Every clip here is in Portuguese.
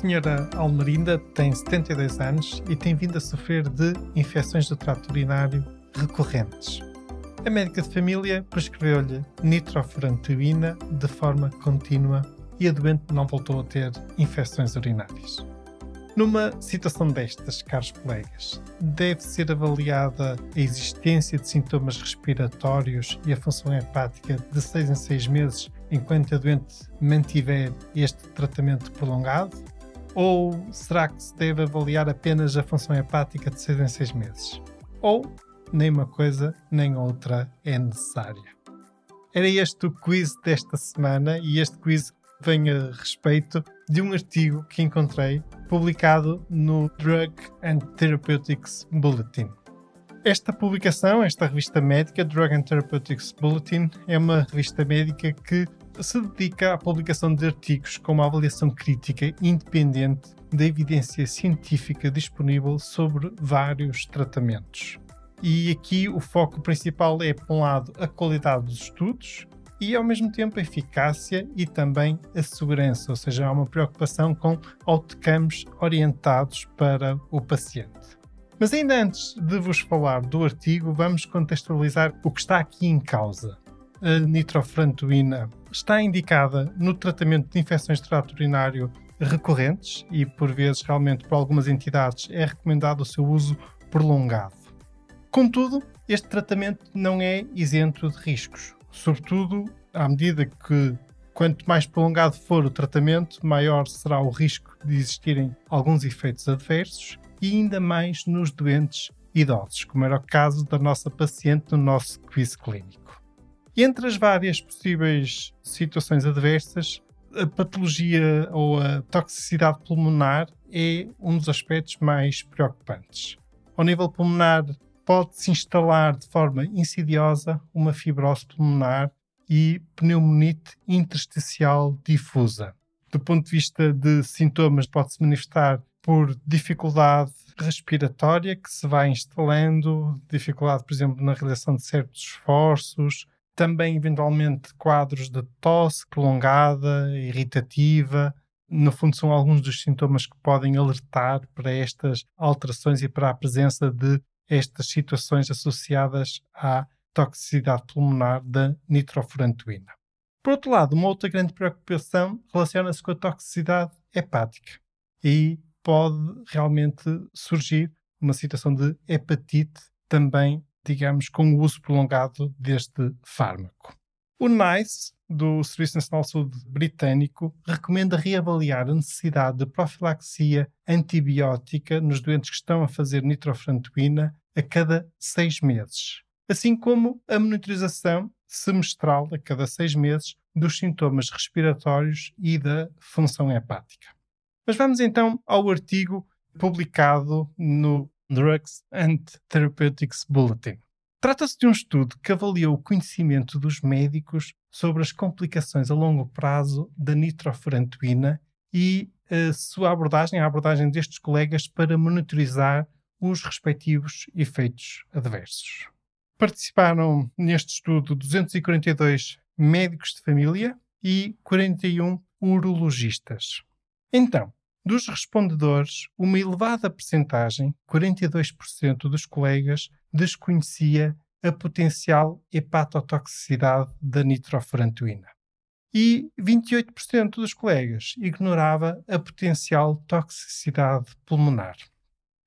Senhora Almerinda tem 72 anos e tem vindo a sofrer de infecções do trato urinário recorrentes. A médica de família prescreveu-lhe nitrofurantoína de forma contínua e a doente não voltou a ter infecções urinárias. Numa situação destas, caros colegas, deve ser avaliada a existência de sintomas respiratórios e a função hepática de 6 em 6 meses enquanto a doente mantiver este tratamento prolongado? Ou será que se deve avaliar apenas a função hepática de 6 em 6 meses? Ou nem uma coisa nem outra é necessária? Era este o quiz desta semana e este quiz vem a respeito de um artigo que encontrei publicado no Drug and Therapeutics Bulletin. Esta publicação, esta revista médica, Drug and Therapeutics Bulletin, é uma revista médica que se dedica à publicação de artigos com uma avaliação crítica independente da evidência científica disponível sobre vários tratamentos. E aqui o foco principal é, por um lado, a qualidade dos estudos e, ao mesmo tempo, a eficácia e também a segurança, ou seja, há uma preocupação com outcomes orientados para o paciente. Mas ainda antes de vos falar do artigo, vamos contextualizar o que está aqui em causa. A nitrofurantoína está indicada no tratamento de infecções de trato urinário recorrentes e, por vezes, realmente, por algumas entidades, é recomendado o seu uso prolongado. Contudo, este tratamento não é isento de riscos, sobretudo à medida que quanto mais prolongado for o tratamento, maior será o risco de existirem alguns efeitos adversos e ainda mais nos doentes idosos, como era o caso da nossa paciente no nosso quiz clínico. Entre as várias possíveis situações adversas, a patologia ou a toxicidade pulmonar é um dos aspectos mais preocupantes. Ao nível pulmonar, pode-se instalar de forma insidiosa uma fibrose pulmonar e pneumonite intersticial difusa. Do ponto de vista de sintomas, pode-se manifestar por dificuldade respiratória que se vai instalando, dificuldade, por exemplo, na realização de certos esforços, também eventualmente quadros de tosse prolongada, irritativa. No fundo, são alguns dos sintomas que podem alertar para estas alterações e para a presença de estas situações associadas à toxicidade pulmonar da nitrofurantoína. Por outro lado, uma outra grande preocupação relaciona-se com a toxicidade hepática e pode realmente surgir uma situação de hepatite também, digamos, com o uso prolongado deste fármaco. O NICE, do Serviço Nacional de Saúde Britânico, recomenda reavaliar a necessidade de profilaxia antibiótica nos doentes que estão a fazer nitrofurantoína a cada seis meses, assim como a monitorização semestral a cada seis meses dos sintomas respiratórios e da função hepática. Mas vamos então ao artigo publicado no Drugs and Therapeutics Bulletin. Trata-se de um estudo que avaliou o conhecimento dos médicos sobre as complicações a longo prazo da nitrofurantoína e a sua abordagem, a abordagem destes colegas para monitorizar os respectivos efeitos adversos. Participaram neste estudo 242 médicos de família e 41 urologistas. Então, dos respondedores, uma elevada percentagem, 42% dos colegas, desconhecia a potencial hepatotoxicidade da nitrofurantoína. E 28% dos colegas ignorava a potencial toxicidade pulmonar.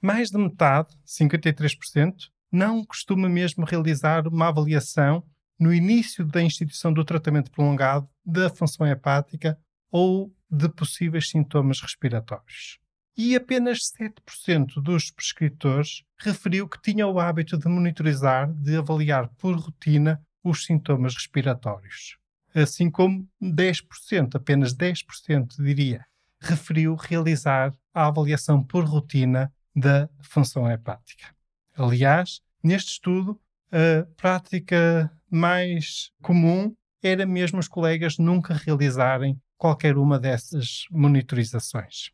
Mais de metade, 53%, não costuma mesmo realizar uma avaliação no início da instituição do tratamento prolongado da função hepática ou de possíveis sintomas respiratórios. E apenas 7% dos prescritores referiu que tinham o hábito de monitorizar, de avaliar por rotina os sintomas respiratórios. assim como 10%, apenas 10% diria, referiu realizar a avaliação por rotina da função hepática. Aliás, neste estudo, a prática mais comum era mesmo os colegas nunca realizarem qualquer uma dessas monitorizações.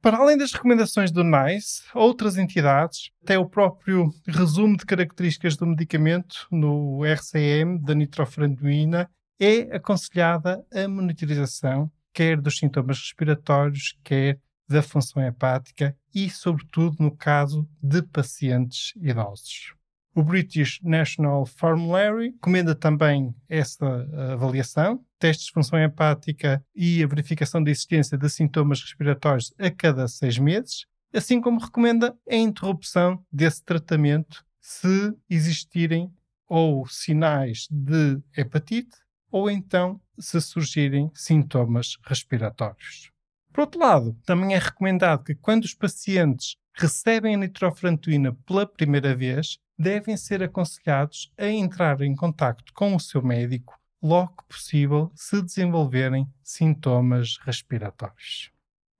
Para além das recomendações do NICE, outras entidades, até o próprio resumo de características do medicamento no RCM da nitrofurantoína, é aconselhada a monitorização quer dos sintomas respiratórios, quer da função hepática e, sobretudo, no caso de pacientes idosos. O British National Formulary recomenda também essa avaliação, testes de função hepática e a verificação da existência de sintomas respiratórios a cada seis meses, assim como recomenda a interrupção desse tratamento se existirem ou sinais de hepatite ou então se surgirem sintomas respiratórios. Por outro lado, também é recomendado que quando os pacientes recebem a nitrofurantoína pela primeira vez, devem ser aconselhados a entrar em contato com o seu médico logo que possível se desenvolverem sintomas respiratórios.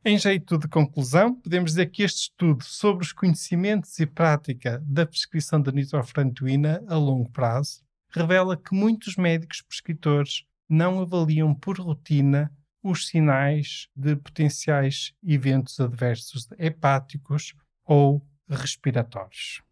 Em jeito de conclusão, podemos dizer que este estudo sobre os conhecimentos e prática da prescrição da nitrofurantoína a longo prazo revela que muitos médicos prescritores não avaliam por rotina os sinais de potenciais eventos adversos hepáticos ou respiratórios.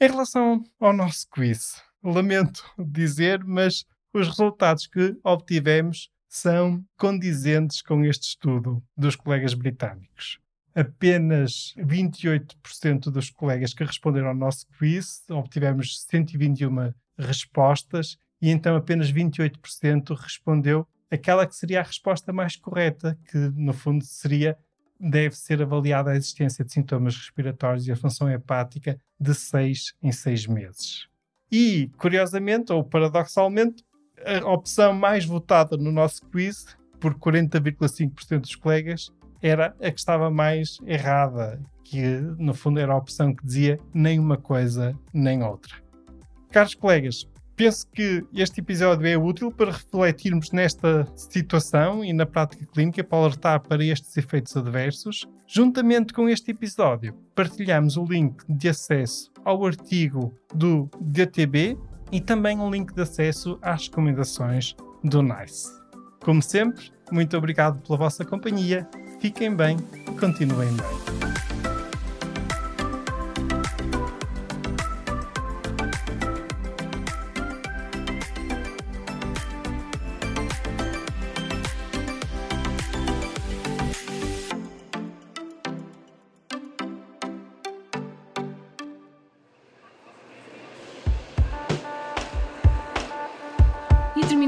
Em relação ao nosso quiz, lamento dizer, mas os resultados que obtivemos são condizentes com este estudo dos colegas britânicos. Apenas 28% dos colegas que responderam ao nosso quiz obtivemos 121 respostas e então apenas 28% respondeu aquela que seria a resposta mais correta, que no fundo seria deve ser avaliada a existência de sintomas respiratórios e a função hepática de 6 em 6 meses. E, curiosamente ou paradoxalmente, a opção mais votada no nosso quiz, por 40,5% dos colegas, era a que estava mais errada, que no fundo era a opção que dizia nem uma coisa nem outra. Caros colegas, penso que este episódio é útil para refletirmos nesta situação e na prática clínica para alertar para estes efeitos adversos. Juntamente com este episódio, partilhamos o link de acesso ao artigo do DTB e também um link de acesso às recomendações do NICE. Como sempre, muito obrigado pela vossa companhia. Fiquem bem, continuem bem.